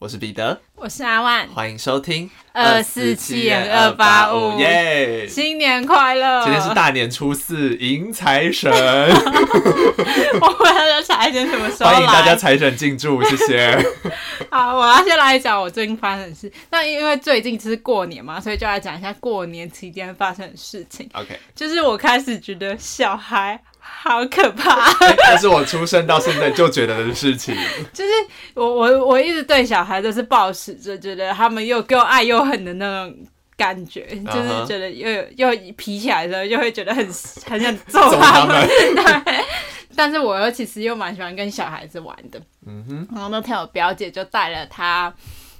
我是彼得，我是阿万，欢迎收听二四七点二八五耶！新年快乐！今天是大年初四，迎财神。我们的财神什么时候来？欢迎大家财神进驻，谢谢。好，我要先来讲我最近发生的事。那因为最近是过年嘛，所以就来讲一下过年期间发生的事情。OK，就是我开始觉得小孩。好可怕！这是我出生到现在就觉得的事情。就是我我我一直对小孩都是抱持着觉得他们又又爱又恨的那种感觉，uh -huh. 就是觉得又又皮起来的时候，就会觉得很很想揍他们。他们对，但是我又其实又蛮喜欢跟小孩子玩的。嗯哼。然后那天我表姐就带了她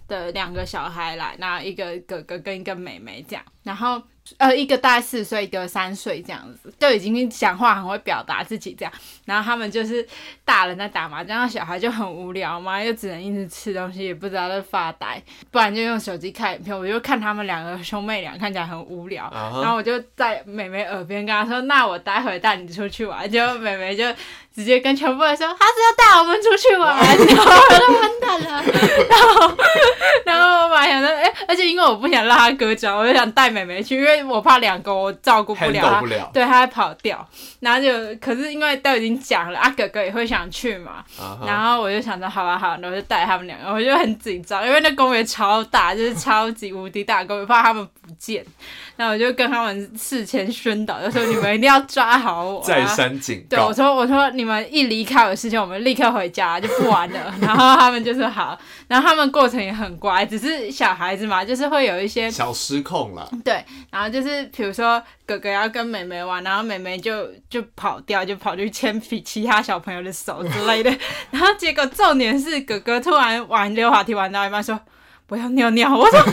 的两个小孩来，那一个哥哥跟一个妹妹这样，然后。呃，一个大概四岁，一个三岁，这样子就已经讲话很会表达自己这样。然后他们就是大人在打麻将，小孩就很无聊嘛，又只能一直吃东西，也不知道在发呆，不然就用手机看影片。我就看他们两个兄妹俩看起来很无聊，uh-huh. 然后我就在妹妹耳边跟她说：“那我待会带你出去玩。”结果妹妹就直接跟全部人说：“他是要带我们出去玩。” 然后我都完蛋了。然后，然后我本来想说：“哎、欸，而且因为我不想让他哥教，我就想带妹妹去，因为。”我怕两个我照顾不了对，他会跑掉。然后就可是因为都已经讲了，啊哥哥也会想去嘛。Uh -huh. 然后我就想着好吧好，然后就带他们两个，我就很紧张，因为那公园超大，就是超级无敌大公园，怕他们不见。然后我就跟他们事前宣导，就说 你们一定要抓好我，再三警告。对，我说我说你们一离开我的视线，我们立刻回家就不玩了。然后他们就说好，然后他们过程也很乖，只是小孩子嘛，就是会有一些小失控了。对，然后就是比如说哥哥要跟妹妹玩，然后妹妹就就跑掉，就跑去牵起其他小朋友的手之类的。然后结果重点是哥哥突然玩溜滑梯玩到一半说。我要尿尿，我说，哈，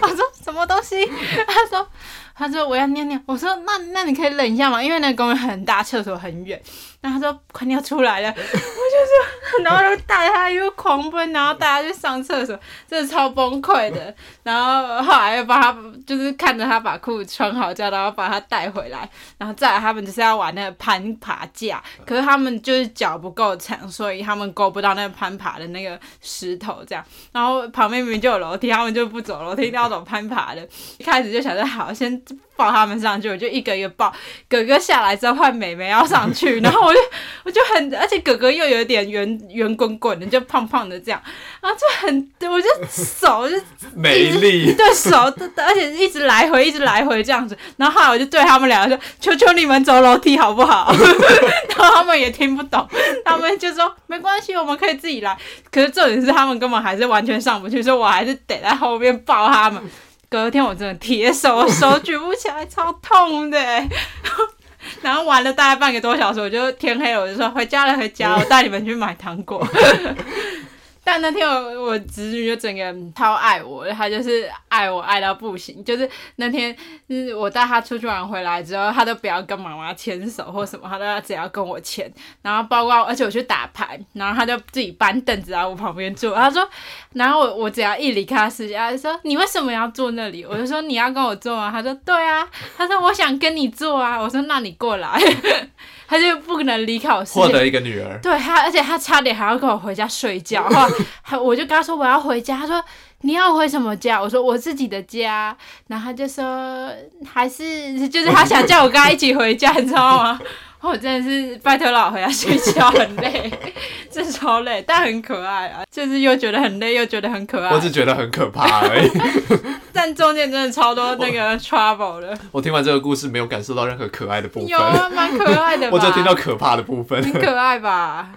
我说什么东西？他说，他说我要尿尿。我说那那你可以忍一下嘛，因为那个公园很大，厕所很远。然后他说快尿出来了，我就说，然后就带他又狂奔，然后带他去上厕所，真的超崩溃的。然后后来又帮他，就是看着他把裤子穿好，这样然后把他带回来。然后再来他们就是要玩那个攀爬架，可是他们就是脚不够长，所以他们够不到那个攀爬的那个石头这样。然后旁边明明就有楼梯，他们就不走楼梯，一定要走攀爬的。一开始就想着好先。抱他们上去，我就一个一个抱。哥哥下来之后，换妹妹要上去，然后我就我就很，而且哥哥又有点圆圆滚滚的，就胖胖的这样，然后就很，我就手就 美丽，对手，而且一直来回，一直来回这样子。然后后来我就对他们两个说：“求求你们走楼梯好不好？” 然后他们也听不懂，他们就说：“没关系，我们可以自己来。”可是重点是他们根本还是完全上不去，所以我还是得在后面抱他们。隔天我真的铁手，我手举不起来，超痛的。然后玩了大概半个多小时，我就天黑了，我就说回家了，回家，我带你们去买糖果。但那天我我侄女就整个人超爱我，她就是爱我爱到不行。就是那天，就是我带她出去玩回来之后，她都不要跟妈妈牵手或什么，她都要只要跟我牵。然后包括而且我去打牌，然后她就自己搬凳子在我旁边坐。她说，然后我我只要一离开她视线，她就说你为什么要坐那里？我就说你要跟我坐啊。她说对啊。她说我想跟你坐啊。我说那你过来。他就不可能离开我，获得一个女儿。对他，而且他差点还要跟我回家睡觉。然后我就跟他说我要回家。他说你要回什么家？我说我自己的家。然后他就说还是就是他想叫我跟他一起回家，你知道吗？我真的是拜托老回家睡觉，很累，真的超累，但很可爱啊！就是又觉得很累，又觉得很可爱。我只觉得很可怕而已。但中间真的超多那个 trouble 的。我听完这个故事，没有感受到任何可爱的部分。有啊，蛮可爱的吧。我只听到可怕的部分。很可爱吧？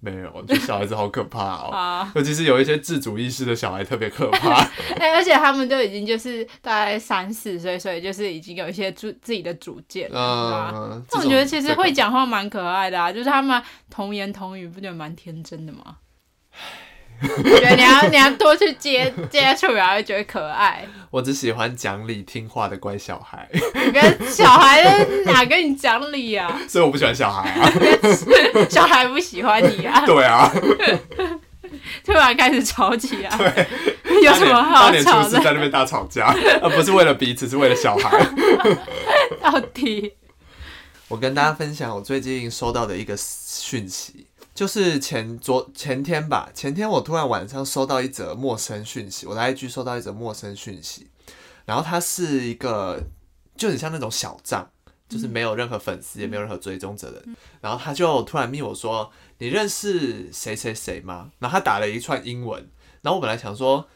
没有，我觉得小孩子好可怕哦，尤其是有一些自主意识的小孩特别可怕。哎、欸，而且他们都已经就是大概三四岁，所以就是已经有一些主自己的主见了，嗯，那我觉得其实会讲话蛮可爱的啊，就是他们童言童语，不觉得蛮天真的吗？我觉得你要你要多去接接触，然后会觉得可爱。我只喜欢讲理听话的乖小孩。你跟小孩哪跟你讲理啊？所以我不喜欢小孩啊。小孩不喜欢你啊？对啊。突然开始吵起来。对。有什么好吵的？大年初四在那边大吵架，而不是为了彼此，是为了小孩。到底？我跟大家分享我最近收到的一个讯息。就是前昨前天吧，前天我突然晚上收到一则陌生讯息，我的 IG 收到一则陌生讯息，然后它是一个就很像那种小账，就是没有任何粉丝，也没有任何追踪者的，然后他就突然密我说：“你认识谁谁谁吗？”然后他打了一串英文，然后我本来想说。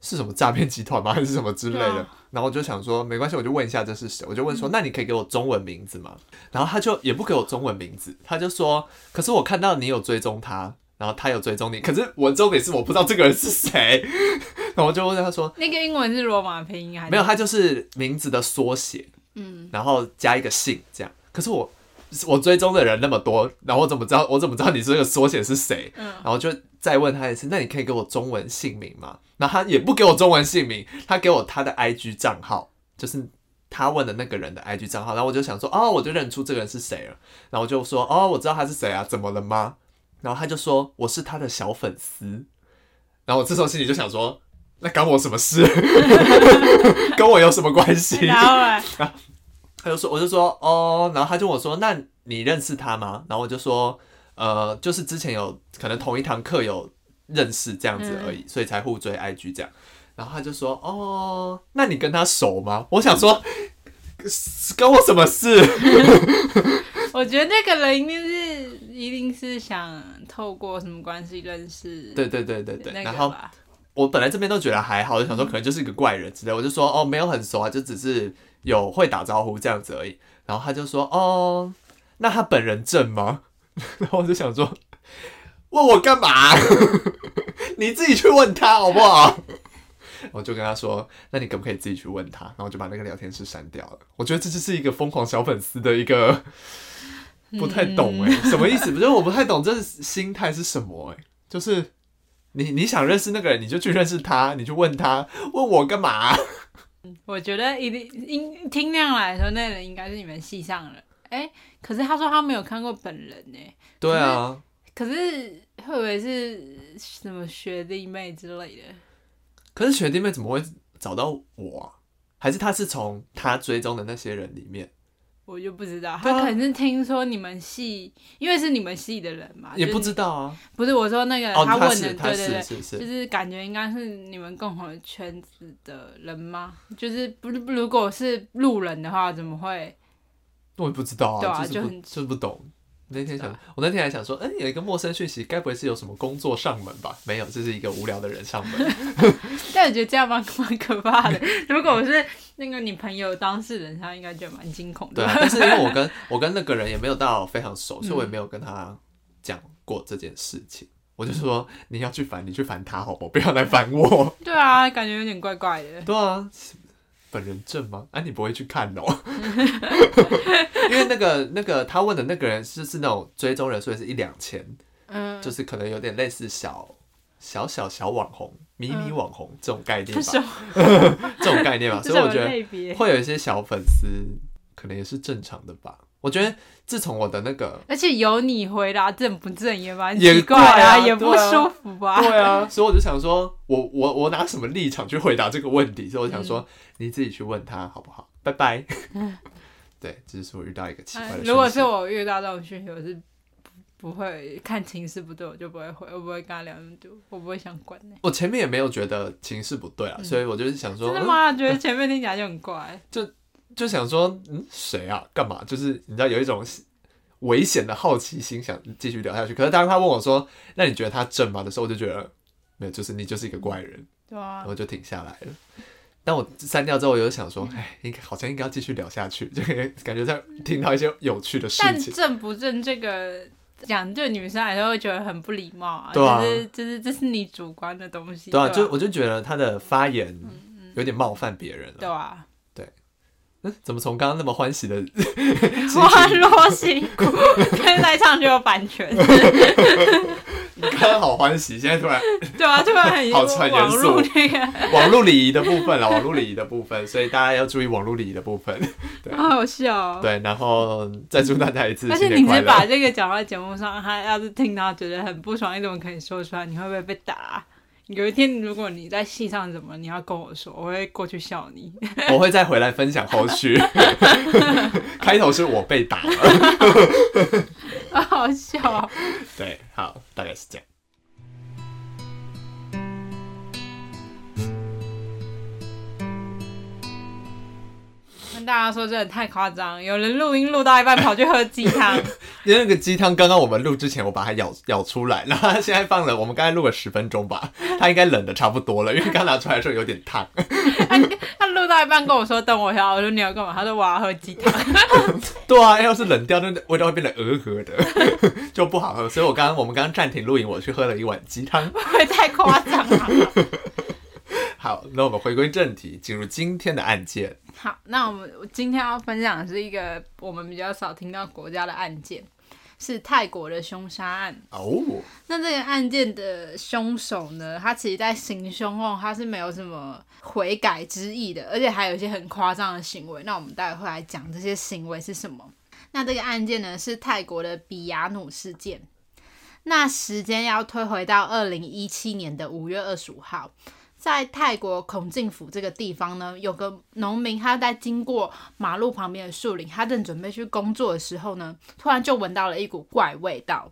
是什么诈骗集团吗？还是什么之类的？啊、然后我就想说，没关系，我就问一下这是谁。我就问说，嗯、那你可以给我中文名字吗？然后他就也不给我中文名字，他就说，可是我看到你有追踪他，然后他有追踪你，可是我重点是我不知道这个人是谁。然后我就问他说，那个英文是罗马拼音还是？没有，他就是名字的缩写，嗯，然后加一个姓这样。可是我我追踪的人那么多，然后我怎么知道？我怎么知道你这个缩写是谁？嗯，然后就再问他一次，那你可以给我中文姓名吗？然后他也不给我中文姓名，他给我他的 IG 账号，就是他问的那个人的 IG 账号。然后我就想说，哦，我就认出这个人是谁了。然后我就说，哦，我知道他是谁啊，怎么了吗？然后他就说，我是他的小粉丝。然后我这时候心里就想说，那关我什么事？跟我有什么关系？然后，他就说，我就说，哦，然后他就问我说，那你认识他吗？然后我就说，呃，就是之前有可能同一堂课有。认识这样子而已，嗯、所以才互追 IG 这样。然后他就说：“哦，那你跟他熟吗？”我想说，跟我什么事？我觉得那个人一定是，一定是想透过什么关系认识。对对对对对。然后我本来这边都觉得还好，我就想说可能就是一个怪人之类。我就说：“哦，没有很熟啊，就只是有会打招呼这样子而已。”然后他就说：“哦，那他本人正吗？”然后我就想说。问我干嘛？你自己去问他好不好？我就跟他说：“那你可不可以自己去问他？”然后我就把那个聊天室删掉了。我觉得这就是一个疯狂小粉丝的一个不太懂哎、欸，什么意思？不是我不太懂这心态是什么哎、欸？就是你你想认识那个人，你就去认识他，你去问他，问我干嘛？我觉得一定应听那样来说，那个人应该是你们系上人。哎、欸，可是他说他没有看过本人呢、欸。对啊。可是会不会是什么学弟妹之类的？可是学弟妹怎么会找到我啊？还是他是从他追踪的那些人里面？我就不知道，他可能是听说你们系，因为是你们系的人嘛，也不知道啊。不是我说那个他问的，对对对，就是感觉应该是你们共同的圈子的人吗？就是不是如果是路人的话，怎么会？我也不知道啊，对啊，就很就是不懂。那天想，我那天还想说，嗯、欸，有一个陌生讯息，该不会是有什么工作上门吧？没有，这是一个无聊的人上门。但我觉得这样蛮蛮可怕的。如果我是那个你朋友当事人，他应该觉得蛮惊恐的。对、啊，但是因为我跟 我跟那个人也没有到非常熟，所以我也没有跟他讲过这件事情。嗯、我就说，你要去烦你去烦他好不好？不要来烦我。对啊，感觉有点怪怪的。对啊。本人证吗？哎、啊，你不会去看哦，因为那个那个他问的那个人是是那种追踪人数也是一两千，嗯，就是可能有点类似小小小小网红、迷你网红这种概念吧，嗯、这种概念吧，所以我觉得会有一些小粉丝，可能也是正常的吧。我觉得自从我的那个，而且有你回答正不正也蛮奇怪啊，也不舒服吧？对啊，所以我就想说，我我我拿什么立场去回答这个问题？所以我想说，你自己去问他好不好？拜拜。对，这是我遇到一个奇怪的。如果是我遇到这种讯息，我是不会看情势不对，我就不会回，我不会跟他聊那么多，我不会想管。我前面也没有觉得情势不对啊，所以我就是想说，真的吗？觉得前面听起来就很怪，就。就想说，嗯，谁啊？干嘛？就是你知道有一种危险的好奇心，想继续聊下去。可是当他问我说：“那你觉得他正吗？”的时候，我就觉得没有，就是你就是一个怪人。对啊，然后就停下来了。但我删掉之后，我就想说，哎，应该好像应该要继续聊下去，就 感觉在听到一些有趣的事情。但正不正这个讲，对女生来说会觉得很不礼貌啊。对啊，就是就是这是你主观的东西。对啊，就我就觉得他的发言有点冒犯别人了。对啊。嗯，怎么从刚刚那么欢喜的 欢乐辛苦，现在唱就有版权。你刚刚好欢喜，现在突然对啊，突然很好很严肃。网络礼仪的部分了，网络礼仪的部分，所以大家要注意网络礼仪的部分。对，好好笑哦。对，然后再祝大家一次。而且你是把这个讲在节目上，他要是听到觉得很不爽，你怎么可以说出来？你会不会被打？有一天，如果你在戏上怎么，你要跟我说，我会过去笑你。我会再回来分享后续。开头是我被打了，好笑。对，好，大概是这样。大家说真的太夸张，有人录音录到一半跑去喝鸡汤。因为那个鸡汤刚刚我们录之前我把它舀舀出来，然后它现在放了，我们刚才录了十分钟吧，它应该冷的差不多了，因为刚拿出来的时候有点烫。他他录到一半跟我说等我一下，我说你要干嘛？他说我要喝鸡汤。对啊，要是冷掉，那味道会变得鹅鹅的，就不好喝。所以我刚刚我们刚刚暂停录影，我去喝了一碗鸡汤。太夸张了？好，那我们回归正题，进入今天的案件。好，那我们今天要分享的是一个我们比较少听到国家的案件，是泰国的凶杀案。哦，oh. 那这个案件的凶手呢，他其实在行凶后，他是没有什么悔改之意的，而且还有一些很夸张的行为。那我们待会会来讲这些行为是什么。那这个案件呢，是泰国的比亚努事件。那时间要推回到二零一七年的五月二十五号。在泰国孔敬府这个地方呢，有个农民，他在经过马路旁边的树林，他正准备去工作的时候呢，突然就闻到了一股怪味道。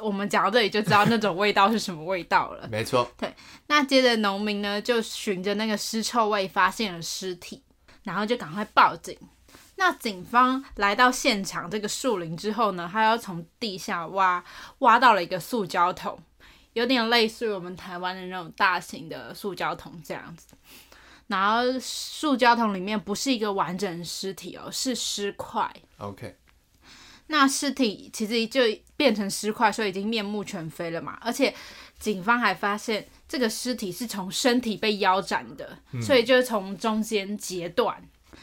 我们讲到这里就知道那种味道是什么味道了。没错。对。那接着农民呢，就循着那个尸臭味发现了尸体，然后就赶快报警。那警方来到现场这个树林之后呢，他要从地下挖，挖到了一个塑胶桶。有点类似于我们台湾的那种大型的塑胶桶这样子，然后塑胶桶里面不是一个完整的尸体哦，是尸块。OK，那尸体其实就变成尸块，所以已经面目全非了嘛。而且警方还发现这个尸体是从身体被腰斩的，嗯、所以就是从中间截断，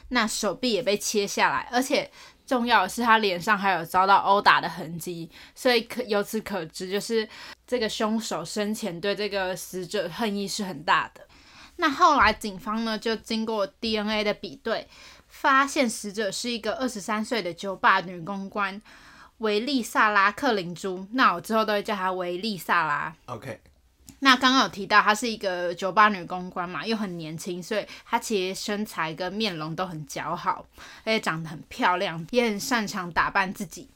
那手臂也被切下来，而且。重要的是，他脸上还有遭到殴打的痕迹，所以可由此可知，就是这个凶手生前对这个死者恨意是很大的。那后来警方呢，就经过 DNA 的比对，发现死者是一个二十三岁的酒吧女公关维利萨拉克林珠。那我之后都会叫她维利萨拉。OK。那刚刚有提到，她是一个酒吧女公关嘛，又很年轻，所以她其实身材跟面容都很姣好，而且长得很漂亮，也很擅长打扮自己。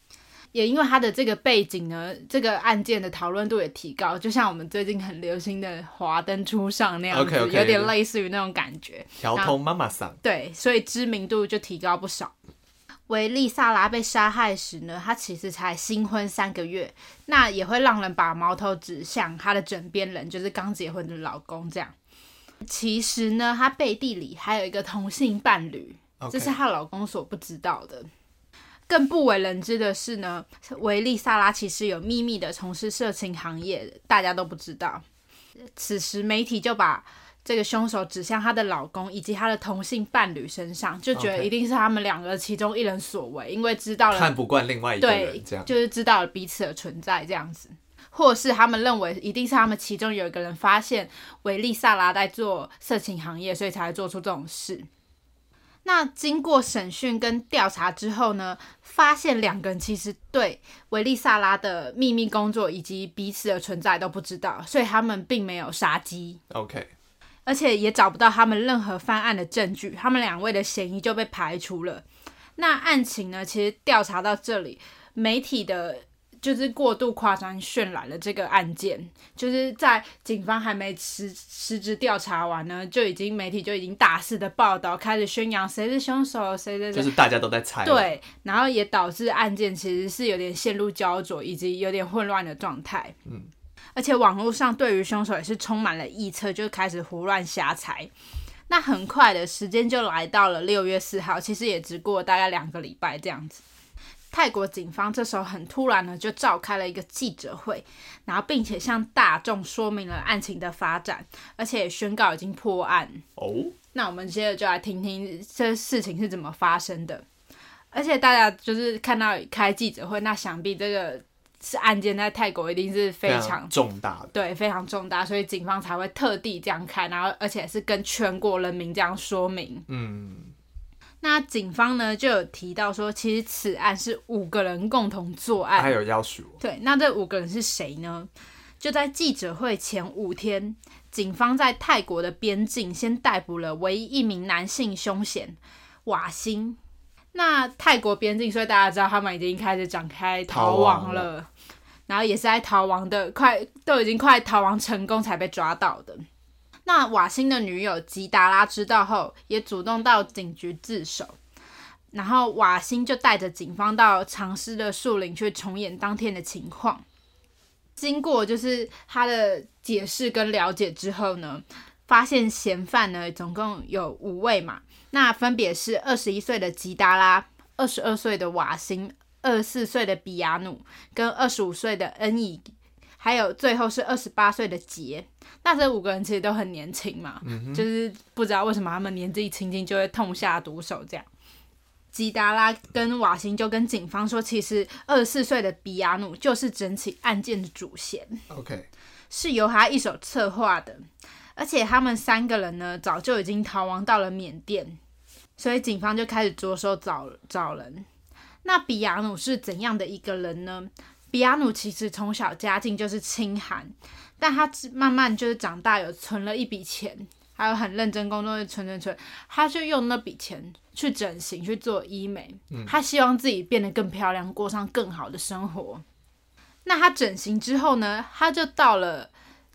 也因为她的这个背景呢，这个案件的讨论度也提高，就像我们最近很流行的华灯初上那样子，okay, okay, 有点类似于那种感觉。调通妈妈桑。对，所以知名度就提高不少。维利萨拉被杀害时呢，她其实才新婚三个月，那也会让人把矛头指向她的枕边人，就是刚结婚的老公。这样，其实呢，她背地里还有一个同性伴侣.这是她老公所不知道的。更不为人知的是呢，维利萨拉其实有秘密的从事色情行业，大家都不知道。此时媒体就把。这个凶手指向她的老公以及她的同性伴侣身上，就觉得一定是他们两个其中一人所为因为知道了看不惯另外一个人，对，这样就是知道了彼此的存在这样子，或是他们认为一定是他们其中有一个人发现维利萨拉在做色情行业，所以才会做出这种事。那经过审讯跟调查之后呢，发现两个人其实对维利萨拉的秘密工作以及彼此的存在都不知道，所以他们并没有杀机。OK。而且也找不到他们任何犯案的证据，他们两位的嫌疑就被排除了。那案情呢？其实调查到这里，媒体的就是过度夸张渲染了这个案件，就是在警方还没实实质调查完呢，就已经媒体就已经大肆的报道，开始宣扬谁是凶手，谁谁谁，就是大家都在猜。对，然后也导致案件其实是有点陷入焦灼以及有点混乱的状态。嗯。而且网络上对于凶手也是充满了臆测，就开始胡乱瞎猜。那很快的时间就来到了六月四号，其实也只过大概两个礼拜这样子。泰国警方这时候很突然的就召开了一个记者会，然后并且向大众说明了案情的发展，而且也宣告已经破案。哦，那我们接着就来听听这事情是怎么发生的。而且大家就是看到开记者会，那想必这个。是案件在泰国一定是非常，重大的，对，非常重大，所以警方才会特地这样开，然后而且是跟全国人民这样说明。嗯，那警方呢就有提到说，其实此案是五个人共同作案，还有要求。对，那这五个人是谁呢？就在记者会前五天，警方在泰国的边境先逮捕了唯一一名男性凶嫌瓦辛。那泰国边境，所以大家知道他们已经开始展开逃亡了。了，然后也是在逃亡的快都已经快逃亡成功才被抓到的。那瓦辛的女友吉达拉知道后，也主动到警局自首。然后瓦辛就带着警方到长尸的树林去重演当天的情况。经过就是他的解释跟了解之后呢，发现嫌犯呢总共有五位嘛，那分别是二十一岁的吉达拉、二十二岁的瓦辛、二十四岁的比亚努跟二十五岁的恩乙。还有最后是二十八岁的杰，那这五个人其实都很年轻嘛，嗯、就是不知道为什么他们年纪轻轻就会痛下毒手这样。吉达拉跟瓦辛就跟警方说，其实二十四岁的比亚努就是整起案件的主嫌，OK，是由他一手策划的，而且他们三个人呢早就已经逃亡到了缅甸，所以警方就开始着手找找人。那比亚努是怎样的一个人呢？比亚努其实从小家境就是清寒，但他慢慢就是长大，有存了一笔钱，还有很认真工作，存存存，他就用那笔钱去整形，去做医美，他希望自己变得更漂亮，过上更好的生活。那他整形之后呢，他就到了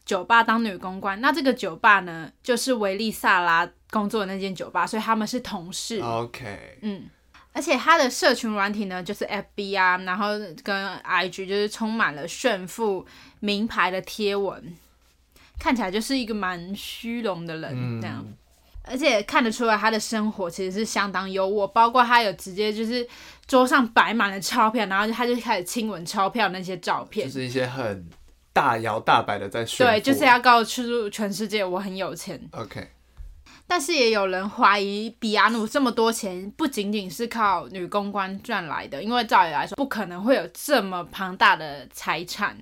酒吧当女公关。那这个酒吧呢，就是维利萨拉工作的那间酒吧，所以他们是同事。OK，嗯。而且他的社群软体呢，就是 FB 啊，然后跟 IG 就是充满了炫富名牌的贴文，看起来就是一个蛮虚荣的人这样。嗯、而且看得出来他的生活其实是相当优渥，包括他有直接就是桌上摆满了钞票，然后他就开始亲吻钞票那些照片，就是一些很大摇大摆的在炫。对，就是要告诉全世界我很有钱。OK。但是也有人怀疑，比亚努这么多钱不仅仅是靠女公关赚来的，因为照理来说不可能会有这么庞大的财产。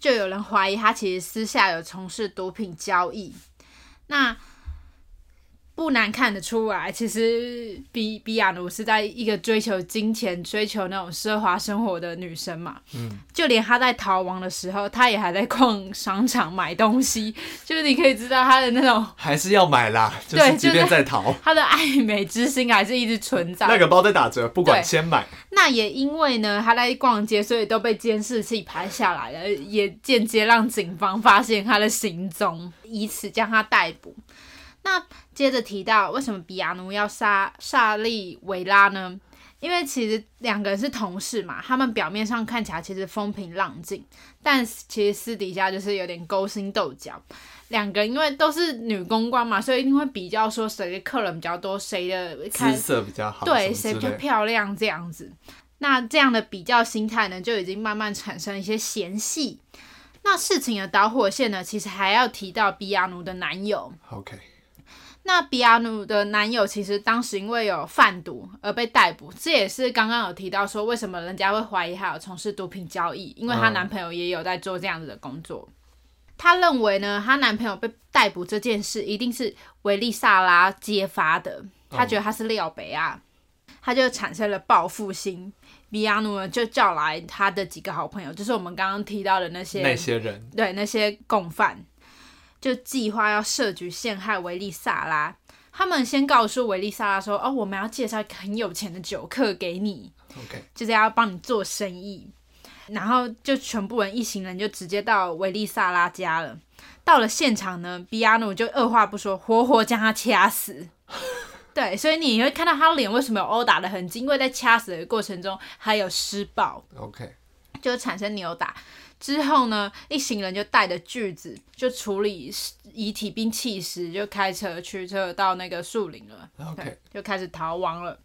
就有人怀疑他其实私下有从事毒品交易。那不难看得出来，其实比比亚努是在一个追求金钱、追求那种奢华生活的女生嘛。嗯，就连她在逃亡的时候，她也还在逛商场买东西。就是你可以知道她的那种 还是要买啦，就是即便在逃，她的爱美之心还是一直存在。那个包在打折，不管先买。那也因为呢，她在逛街，所以都被监视器拍下来了，也间接让警方发现她的行踪，以此将她逮捕。那接着提到为什么比亚奴要杀萨利维拉呢？因为其实两个人是同事嘛，他们表面上看起来其实风平浪静，但其实私底下就是有点勾心斗角。两个人因为都是女公关嘛，所以一定会比较说谁的客人比较多，谁的姿色比较好，对，谁比较漂亮这样子。那这样的比较心态呢，就已经慢慢产生一些嫌隙。那事情的导火线呢，其实还要提到比亚奴的男友。OK。那比亚努的男友其实当时因为有贩毒而被逮捕，这也是刚刚有提到说为什么人家会怀疑他有从事毒品交易，因为她男朋友也有在做这样子的工作。她认为呢，她男朋友被逮捕这件事一定是维利萨拉揭发的，她觉得他是廖北亚，她就产生了报复心。比亚努呢就叫来他的几个好朋友，就是我们刚刚提到的那些那些人，对那些共犯。就计划要设局陷害维利萨拉，他们先告诉维利萨拉说：“哦，我们要介绍一个很有钱的酒客给你，OK，就是要帮你做生意。”然后就全部人一行人就直接到维利萨拉家了。到了现场呢，比亚努就二话不说，活活将他掐死。对，所以你会看到他脸为什么有殴打的痕迹，因为在掐死的过程中还有施暴，OK，就产生扭打。之后呢，一行人就带着锯子，就处理遗体并弃尸，就开车驱车到那个树林了。OK，就开始逃亡了。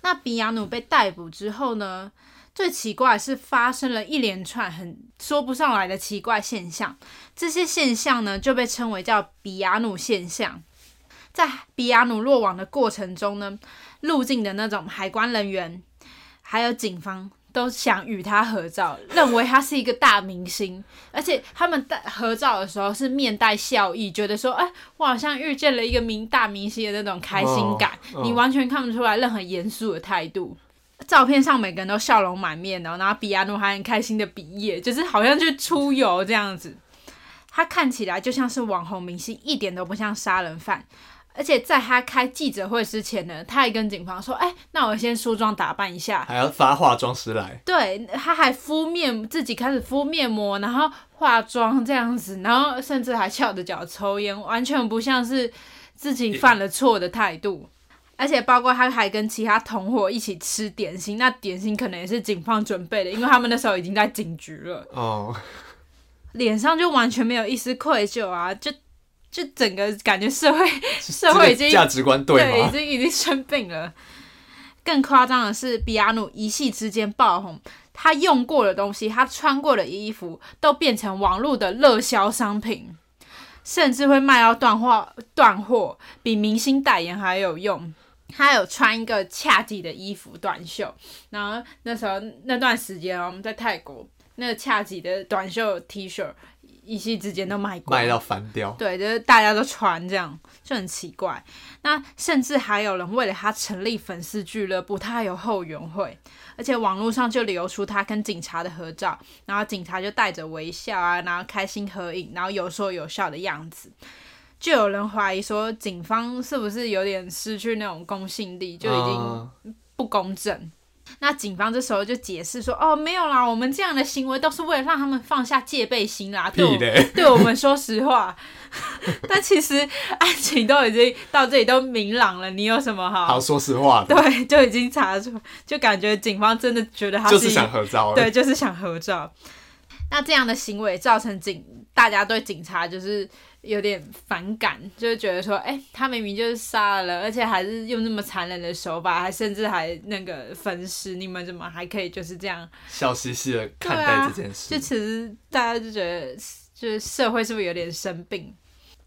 那比亚努被逮捕之后呢，最奇怪是发生了一连串很说不上来的奇怪现象。这些现象呢，就被称为叫比亚努现象。在比亚努落网的过程中呢，入境的那种海关人员，还有警方。都想与他合照，认为他是一个大明星，而且他们在合照的时候是面带笑意，觉得说，哎，我好像遇见了一个明大明星的那种开心感。Oh, oh. 你完全看不出来任何严肃的态度。照片上每个人都笑容满面的，然后比亚诺还很开心的比耶，就是好像去出游这样子。他看起来就像是网红明星，一点都不像杀人犯。而且在他开记者会之前呢，他还跟警方说：“哎、欸，那我先梳妆打扮一下，还要发化妆师来。”对，他还敷面，自己开始敷面膜，然后化妆这样子，然后甚至还翘着脚抽烟，完全不像是自己犯了错的态度。而且包括他还跟其他同伙一起吃点心，那点心可能也是警方准备的，因为他们那时候已经在警局了。哦，脸上就完全没有一丝愧疚啊，就。就整个感觉社会 社会已经价值观对，对，已经已经生病了。更夸张的是，比亚努一夕之间爆红，他用过的东西，他穿过的衣服，都变成网络的热销商品，甚至会卖到断货，断货比明星代言还有用。他有穿一个恰吉的衣服短袖，然后那时候那段时间我们在泰国，那个恰吉的短袖 T 恤。一夕之间都卖光，卖到翻掉。对，就是大家都穿这样，就很奇怪。那甚至还有人为了他成立粉丝俱乐部，他还有后援会，而且网络上就流出他跟警察的合照，然后警察就带着微笑啊，然后开心合影，然后有说有笑的样子。就有人怀疑说，警方是不是有点失去那种公信力，就已经不公正。嗯那警方这时候就解释说：“哦，没有啦，我们这样的行为都是为了让他们放下戒备心啦。对”对，对我们说实话。但其实案情都已经到这里都明朗了，你有什么好？好说实话。对，就已经查出，就感觉警方真的觉得他是想合照。对，就是想合照。那这样的行为造成警大家对警察就是。有点反感，就是觉得说，哎、欸，他明明就是杀了人，而且还是用那么残忍的手法，还甚至还那个分尸，你们怎么还可以就是这样笑嘻嘻的看待这件事？啊、就其实大家就觉得，就是社会是不是有点生病？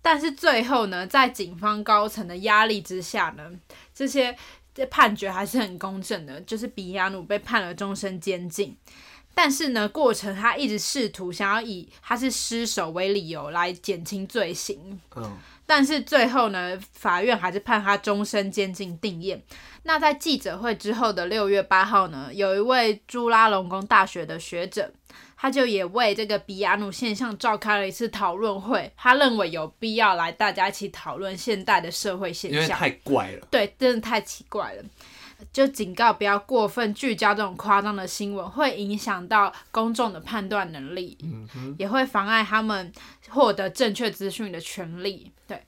但是最后呢，在警方高层的压力之下呢，这些这判决还是很公正的，就是比亚努被判了终身监禁。但是呢，过程他一直试图想要以他是失手为理由来减轻罪行。嗯，但是最后呢，法院还是判他终身监禁定谳。那在记者会之后的六月八号呢，有一位朱拉隆功大学的学者，他就也为这个比亚努现象召开了一次讨论会。他认为有必要来大家一起讨论现代的社会现象，因为太怪了。对，真的太奇怪了。就警告不要过分聚焦这种夸张的新闻，会影响到公众的判断能力，嗯，也会妨碍他们获得正确资讯的权利。对。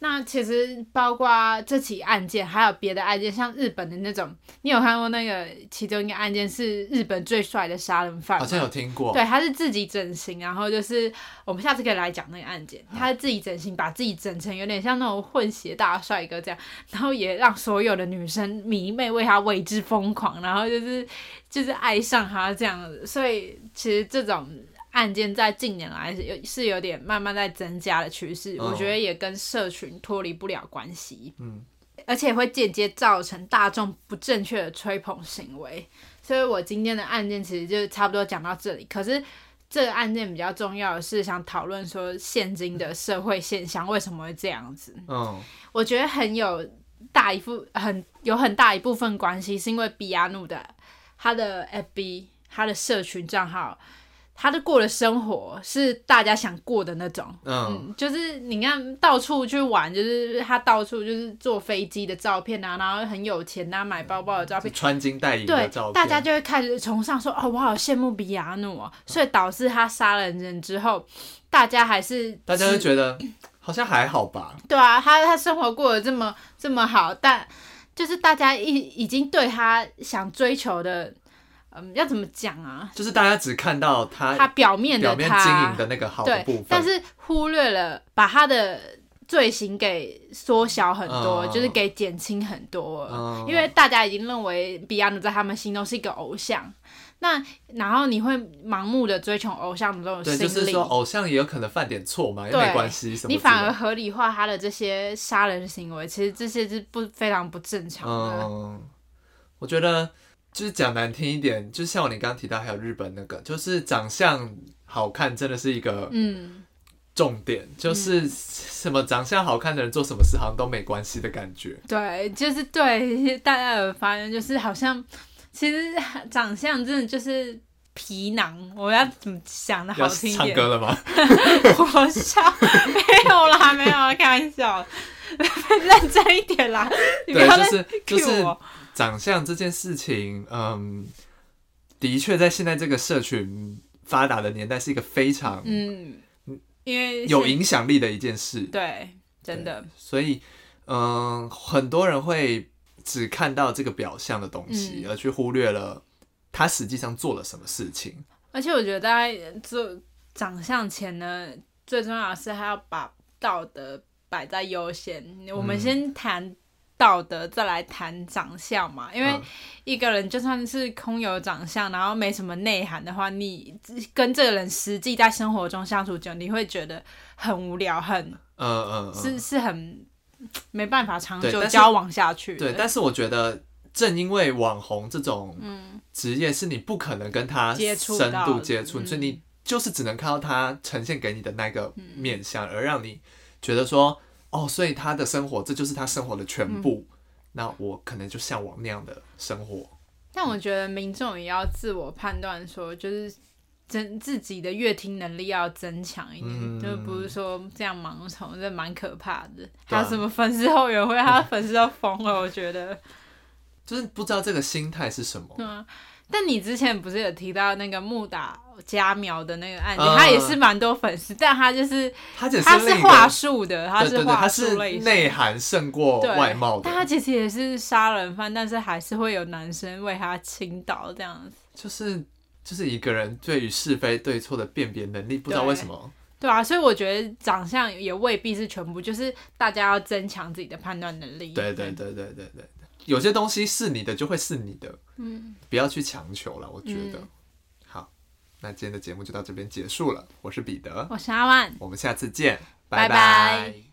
那其实包括这起案件，还有别的案件，像日本的那种，你有看过那个其中一个案件是日本最帅的杀人犯？好像有听过。对，他是自己整形，然后就是我们下次可以来讲那个案件。他是自己整形，把自己整成有点像那种混血大帅哥这样，然后也让所有的女生迷妹为他为之疯狂，然后就是就是爱上他这样子。所以其实这种。案件在近年来是有是有点慢慢在增加的趋势，我觉得也跟社群脱离不了关系。嗯，而且会间接造成大众不正确的吹捧行为。所以我今天的案件其实就差不多讲到这里。可是这个案件比较重要的是想讨论说现今的社会现象为什么会这样子。嗯，我觉得很有大一部很有很大一部分关系是因为比亚努的他的 FB 他的社群账号。他的过的生活是大家想过的那种，嗯，嗯，就是你看到处去玩，就是他到处就是坐飞机的照片啊，然后很有钱啊，买包包的照片，穿金戴银的照片，对，大家就会开始崇尚说，哦，我好羡慕比亚努哦，所以导致他杀了人之后，大家还是大家就觉得好像还好吧？对啊，他他生活过得这么这么好，但就是大家已已经对他想追求的。嗯，要怎么讲啊？就是大家只看到他他表面的他表面经营的那个好的部分，但是忽略了把他的罪行给缩小很多，嗯、就是给减轻很多。嗯、因为大家已经认为比亚努在他们心中是一个偶像，那然后你会盲目的追求偶像的这种心理，对，就是说偶像也有可能犯点错嘛，也没关系什么。你反而合理化他的这些杀人行为，其实这些是不非常不正常的。嗯，我觉得。就是讲难听一点，就像我你刚刚提到，还有日本那个，就是长相好看真的是一个嗯重点，嗯、就是什么长相好看的人做什么事好像都没关系的感觉。对，就是对大家有发现，就是好像其实长相真的就是皮囊。我要怎么想的好听一点？唱歌了吗？我笑，没有啦，没有啦，开玩笑。认真一点啦。对，就是就是长相这件事情，嗯，的确在现在这个社群发达的年代，是一个非常嗯，因为有影响力的一件事。对，真的。所以，嗯，很多人会只看到这个表象的东西，嗯、而去忽略了他实际上做了什么事情。而且，我觉得大家做长相前呢，最重要的是还要把道德摆在优先。我们先谈道德，再来谈长相嘛。因为一个人就算是空有长相，然后没什么内涵的话，你跟这个人实际在生活中相处久，你会觉得很无聊，很嗯嗯，是是很没办法长久交往下去。对，但是我觉得。正因为网红这种职业是你不可能跟他深度接触，所以你就是只能看到他呈现给你的那个面相，而让你觉得说，哦，所以他的生活这就是他生活的全部。那我可能就向往那样的生活。但我觉得民众也要自我判断，说就是增自己的阅听能力要增强一点，就不是说这样盲从，这蛮可怕的。还有什么粉丝后援会，他的粉丝都疯了，我觉得。就是不知道这个心态是什么。嗯，但你之前不是有提到那个木打家苗的那个案件，嗯、他也是蛮多粉丝，但他就是他是话术的，他是话术类型，内涵胜过外貌的。但他其实也是杀人犯，但是还是会有男生为他倾倒这样子。就是就是一个人对于是非对错的辨别能力，不知道为什么。对啊，所以我觉得长相也未必是全部，就是大家要增强自己的判断能力。对对对对对对。有些东西是你的，就会是你的，嗯，不要去强求了。我觉得，嗯、好，那今天的节目就到这边结束了。我是彼得，我是阿万，我们下次见，拜拜。拜拜。